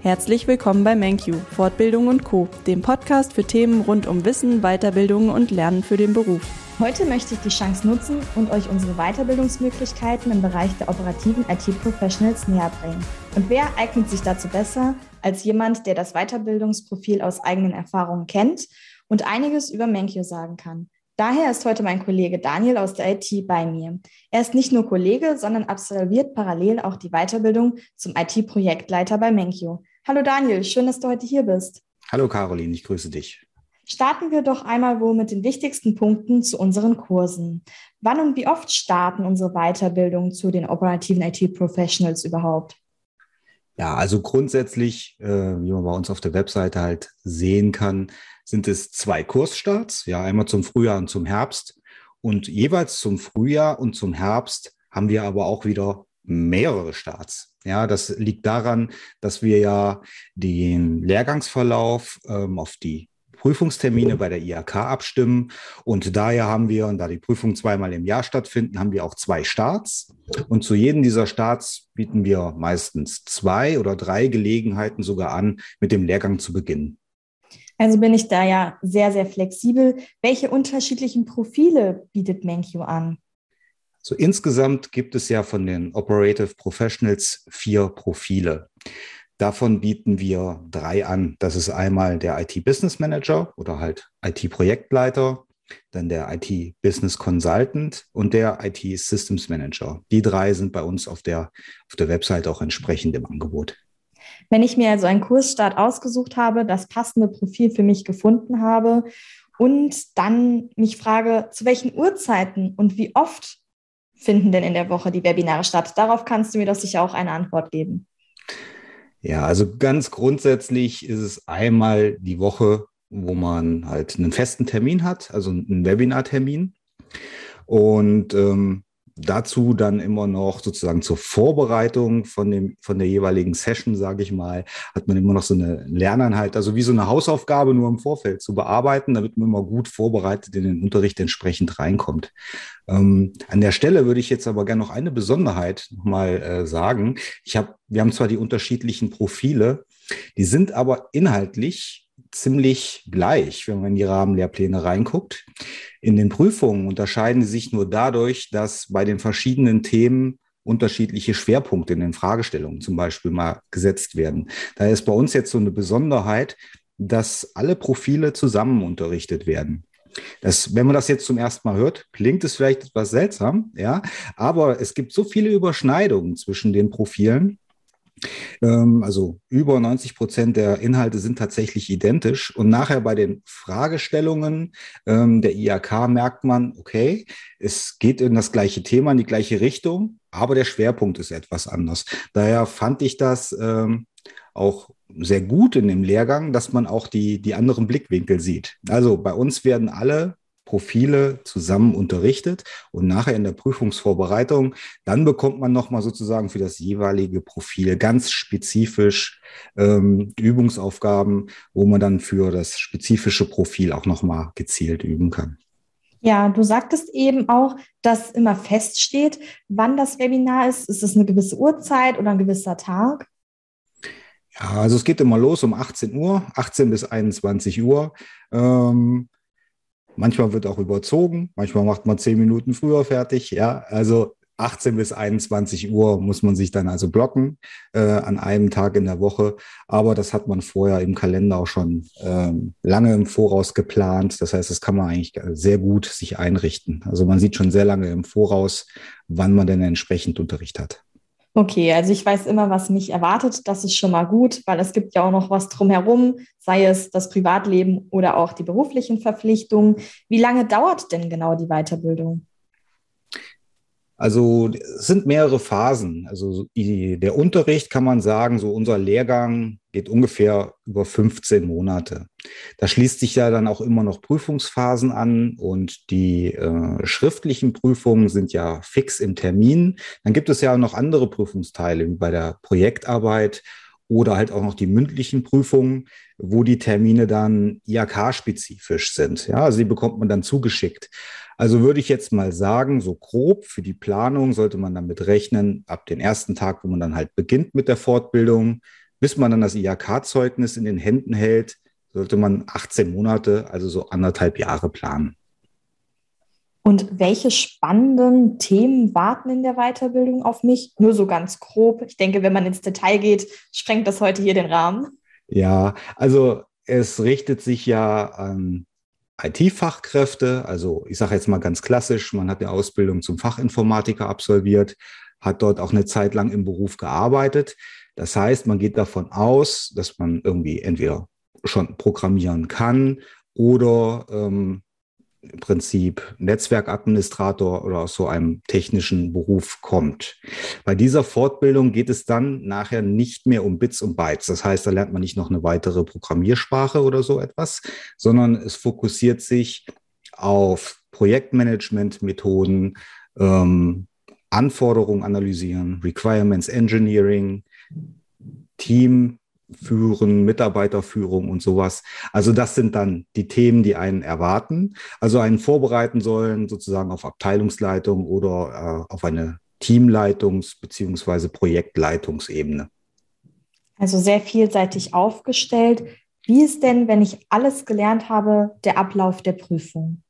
Herzlich willkommen bei MenQ, Fortbildung und Co., dem Podcast für Themen rund um Wissen, Weiterbildung und Lernen für den Beruf. Heute möchte ich die Chance nutzen und euch unsere Weiterbildungsmöglichkeiten im Bereich der operativen IT-Professionals näher bringen. Und wer eignet sich dazu besser als jemand, der das Weiterbildungsprofil aus eigenen Erfahrungen kennt und einiges über MenQ sagen kann? Daher ist heute mein Kollege Daniel aus der IT bei mir. Er ist nicht nur Kollege, sondern absolviert parallel auch die Weiterbildung zum IT-Projektleiter bei Menkyo. Hallo Daniel, schön, dass du heute hier bist. Hallo Caroline, ich grüße dich. Starten wir doch einmal wohl mit den wichtigsten Punkten zu unseren Kursen. Wann und wie oft starten unsere Weiterbildungen zu den operativen IT-Professionals überhaupt? Ja, also grundsätzlich, äh, wie man bei uns auf der Webseite halt sehen kann, sind es zwei Kursstarts, ja, einmal zum Frühjahr und zum Herbst. Und jeweils zum Frühjahr und zum Herbst haben wir aber auch wieder mehrere Starts. Ja, das liegt daran, dass wir ja den Lehrgangsverlauf ähm, auf die Prüfungstermine bei der IHK abstimmen. Und daher haben wir, und da die Prüfungen zweimal im Jahr stattfinden, haben wir auch zwei Starts. Und zu jedem dieser Starts bieten wir meistens zwei oder drei Gelegenheiten sogar an, mit dem Lehrgang zu beginnen. Also bin ich da ja sehr, sehr flexibel. Welche unterschiedlichen Profile bietet Menkyo an? So insgesamt gibt es ja von den Operative Professionals vier Profile. Davon bieten wir drei an. Das ist einmal der IT-Business Manager oder halt IT-Projektleiter, dann der IT-Business Consultant und der IT-Systems Manager. Die drei sind bei uns auf der, auf der Website auch entsprechend im Angebot. Wenn ich mir also einen Kursstart ausgesucht habe, das passende Profil für mich gefunden habe und dann mich frage, zu welchen Uhrzeiten und wie oft finden denn in der Woche die Webinare statt? Darauf kannst du mir doch sicher auch eine Antwort geben. Ja, also ganz grundsätzlich ist es einmal die Woche, wo man halt einen festen Termin hat, also einen Webinartermin. Und ähm, dazu dann immer noch sozusagen zur Vorbereitung von dem von der jeweiligen Session, sage ich mal, hat man immer noch so eine Lerneinheit, also wie so eine Hausaufgabe nur im Vorfeld zu bearbeiten, damit man immer gut vorbereitet in den Unterricht entsprechend reinkommt. Ähm, an der Stelle würde ich jetzt aber gerne noch eine Besonderheit nochmal äh, sagen. Ich habe, wir haben zwar die unterschiedlichen Profile, die sind aber inhaltlich ziemlich gleich, wenn man in die Rahmenlehrpläne reinguckt. In den Prüfungen unterscheiden sie sich nur dadurch, dass bei den verschiedenen Themen unterschiedliche Schwerpunkte in den Fragestellungen zum Beispiel mal gesetzt werden. Daher ist bei uns jetzt so eine Besonderheit, dass alle Profile zusammen unterrichtet werden. Das, wenn man das jetzt zum ersten Mal hört, klingt es vielleicht etwas seltsam, ja, aber es gibt so viele Überschneidungen zwischen den Profilen, also über 90 Prozent der Inhalte sind tatsächlich identisch. Und nachher bei den Fragestellungen ähm, der IAK merkt man, okay, es geht in das gleiche Thema, in die gleiche Richtung, aber der Schwerpunkt ist etwas anders. Daher fand ich das ähm, auch sehr gut in dem Lehrgang, dass man auch die, die anderen Blickwinkel sieht. Also bei uns werden alle Profile zusammen unterrichtet und nachher in der Prüfungsvorbereitung, dann bekommt man nochmal sozusagen für das jeweilige Profil ganz spezifisch ähm, Übungsaufgaben, wo man dann für das spezifische Profil auch nochmal gezielt üben kann. Ja, du sagtest eben auch, dass immer feststeht, wann das Webinar ist. Ist es eine gewisse Uhrzeit oder ein gewisser Tag? Ja, also es geht immer los um 18 Uhr, 18 bis 21 Uhr. Ähm, Manchmal wird auch überzogen, manchmal macht man zehn Minuten früher fertig. Ja, also 18 bis 21 Uhr muss man sich dann also blocken äh, an einem Tag in der Woche. Aber das hat man vorher im Kalender auch schon ähm, lange im Voraus geplant. Das heißt, das kann man eigentlich sehr gut sich einrichten. Also man sieht schon sehr lange im Voraus, wann man denn entsprechend Unterricht hat. Okay, also ich weiß immer, was mich erwartet. Das ist schon mal gut, weil es gibt ja auch noch was drumherum, sei es das Privatleben oder auch die beruflichen Verpflichtungen. Wie lange dauert denn genau die Weiterbildung? Also es sind mehrere Phasen. Also die, der Unterricht kann man sagen, so unser Lehrgang geht ungefähr über 15 Monate. Da schließt sich ja dann auch immer noch Prüfungsphasen an und die äh, schriftlichen Prüfungen sind ja fix im Termin. Dann gibt es ja noch andere Prüfungsteile wie bei der Projektarbeit oder halt auch noch die mündlichen Prüfungen, wo die Termine dann IHK-spezifisch sind. Ja, also bekommt man dann zugeschickt. Also würde ich jetzt mal sagen, so grob für die Planung sollte man damit rechnen, ab dem ersten Tag, wo man dann halt beginnt mit der Fortbildung, bis man dann das IHK-Zeugnis in den Händen hält, sollte man 18 Monate, also so anderthalb Jahre planen. Und welche spannenden Themen warten in der Weiterbildung auf mich? Nur so ganz grob. Ich denke, wenn man ins Detail geht, sprengt das heute hier den Rahmen. Ja, also es richtet sich ja an IT-Fachkräfte. Also ich sage jetzt mal ganz klassisch, man hat eine Ausbildung zum Fachinformatiker absolviert, hat dort auch eine Zeit lang im Beruf gearbeitet. Das heißt, man geht davon aus, dass man irgendwie entweder schon programmieren kann oder ähm, im Prinzip Netzwerkadministrator oder aus so einem technischen Beruf kommt. Bei dieser Fortbildung geht es dann nachher nicht mehr um Bits und Bytes. Das heißt, da lernt man nicht noch eine weitere Programmiersprache oder so etwas, sondern es fokussiert sich auf Projektmanagement-Methoden, ähm, Anforderungen analysieren, Requirements Engineering, Team führen, Mitarbeiterführung und sowas. Also das sind dann die Themen, die einen erwarten, also einen vorbereiten sollen, sozusagen auf Abteilungsleitung oder äh, auf eine Teamleitungs- bzw. Projektleitungsebene. Also sehr vielseitig aufgestellt. Wie ist denn, wenn ich alles gelernt habe, der Ablauf der Prüfung?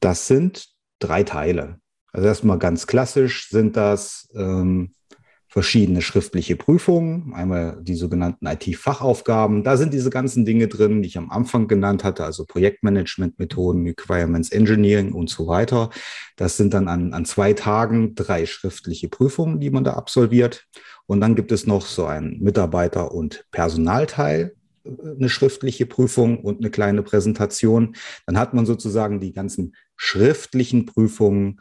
Das sind drei Teile. Also erstmal ganz klassisch sind das ähm, verschiedene schriftliche Prüfungen, einmal die sogenannten IT-Fachaufgaben. Da sind diese ganzen Dinge drin, die ich am Anfang genannt hatte, also Projektmanagement-Methoden, Requirements Engineering und so weiter. Das sind dann an, an zwei Tagen drei schriftliche Prüfungen, die man da absolviert. Und dann gibt es noch so einen Mitarbeiter- und Personalteil, äh, eine schriftliche Prüfung und eine kleine Präsentation. Dann hat man sozusagen die ganzen schriftlichen Prüfungen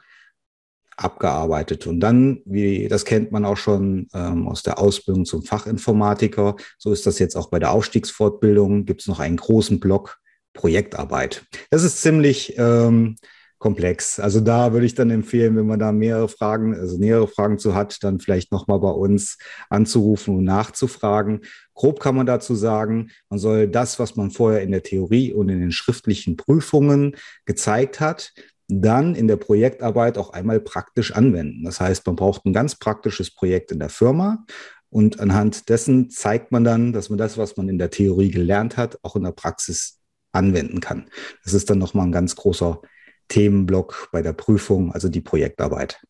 abgearbeitet. Und dann, wie das kennt man auch schon ähm, aus der Ausbildung zum Fachinformatiker, so ist das jetzt auch bei der Aufstiegsfortbildung, gibt es noch einen großen Block Projektarbeit. Das ist ziemlich ähm, komplex. Also da würde ich dann empfehlen, wenn man da mehrere Fragen, also nähere Fragen zu hat, dann vielleicht nochmal bei uns anzurufen und nachzufragen. Grob kann man dazu sagen, man soll das, was man vorher in der Theorie und in den schriftlichen Prüfungen gezeigt hat, dann in der Projektarbeit auch einmal praktisch anwenden. Das heißt, man braucht ein ganz praktisches Projekt in der Firma und anhand dessen zeigt man dann, dass man das, was man in der Theorie gelernt hat, auch in der Praxis anwenden kann. Das ist dann nochmal ein ganz großer Themenblock bei der Prüfung, also die Projektarbeit.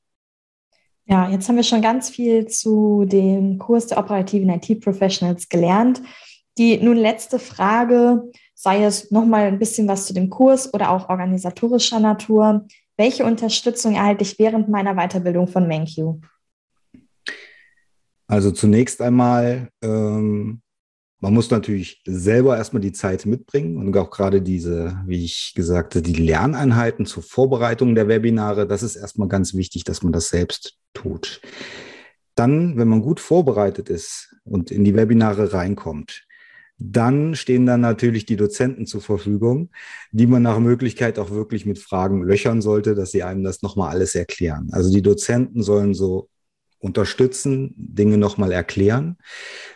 Ja, jetzt haben wir schon ganz viel zu dem Kurs der operativen IT-Professionals gelernt. Die nun letzte Frage sei es nochmal ein bisschen was zu dem Kurs oder auch organisatorischer Natur. Welche Unterstützung erhalte ich während meiner Weiterbildung von MenQ? Also zunächst einmal, ähm, man muss natürlich selber erstmal die Zeit mitbringen und auch gerade diese, wie ich gesagt habe, die Lerneinheiten zur Vorbereitung der Webinare, das ist erstmal ganz wichtig, dass man das selbst tut. Dann, wenn man gut vorbereitet ist und in die Webinare reinkommt, dann stehen dann natürlich die Dozenten zur Verfügung, die man nach Möglichkeit auch wirklich mit Fragen löchern sollte, dass sie einem das nochmal alles erklären. Also die Dozenten sollen so unterstützen, Dinge nochmal erklären.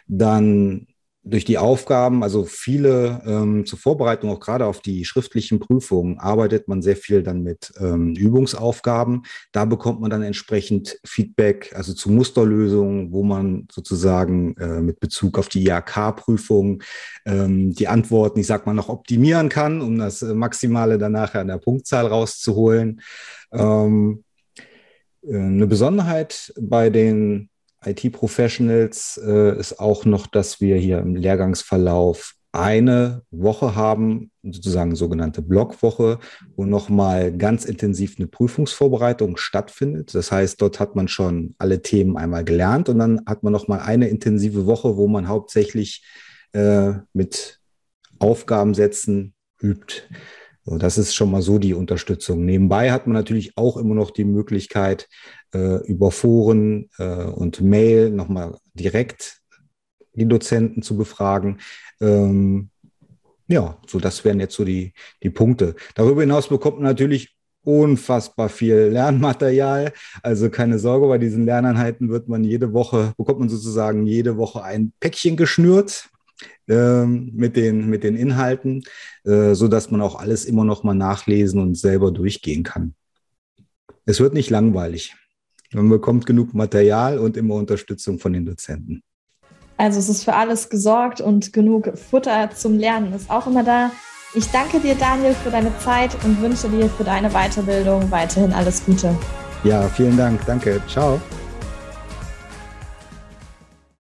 Dann durch die Aufgaben, also viele ähm, zur Vorbereitung, auch gerade auf die schriftlichen Prüfungen, arbeitet man sehr viel dann mit ähm, Übungsaufgaben. Da bekommt man dann entsprechend Feedback, also zu Musterlösungen, wo man sozusagen äh, mit Bezug auf die IHK-Prüfung ähm, die Antworten, ich sag mal, noch optimieren kann, um das Maximale dann nachher an der Punktzahl rauszuholen. Ähm, äh, eine Besonderheit bei den IT-Professionals äh, ist auch noch, dass wir hier im Lehrgangsverlauf eine Woche haben, sozusagen sogenannte Blockwoche, wo nochmal ganz intensiv eine Prüfungsvorbereitung stattfindet. Das heißt, dort hat man schon alle Themen einmal gelernt und dann hat man nochmal eine intensive Woche, wo man hauptsächlich äh, mit Aufgabensätzen übt. So, das ist schon mal so die Unterstützung. Nebenbei hat man natürlich auch immer noch die Möglichkeit, äh, über Foren äh, und Mail nochmal direkt die Dozenten zu befragen. Ähm, ja, so das wären jetzt so die, die Punkte. Darüber hinaus bekommt man natürlich unfassbar viel Lernmaterial. Also keine Sorge, bei diesen Lerneinheiten wird man jede Woche, bekommt man sozusagen jede Woche ein Päckchen geschnürt ähm, mit, den, mit den Inhalten, äh, so dass man auch alles immer noch mal nachlesen und selber durchgehen kann. Es wird nicht langweilig. Man bekommt genug Material und immer Unterstützung von den Dozenten. Also es ist für alles gesorgt und genug Futter zum Lernen ist auch immer da. Ich danke dir, Daniel, für deine Zeit und wünsche dir für deine Weiterbildung weiterhin alles Gute. Ja, vielen Dank. Danke. Ciao.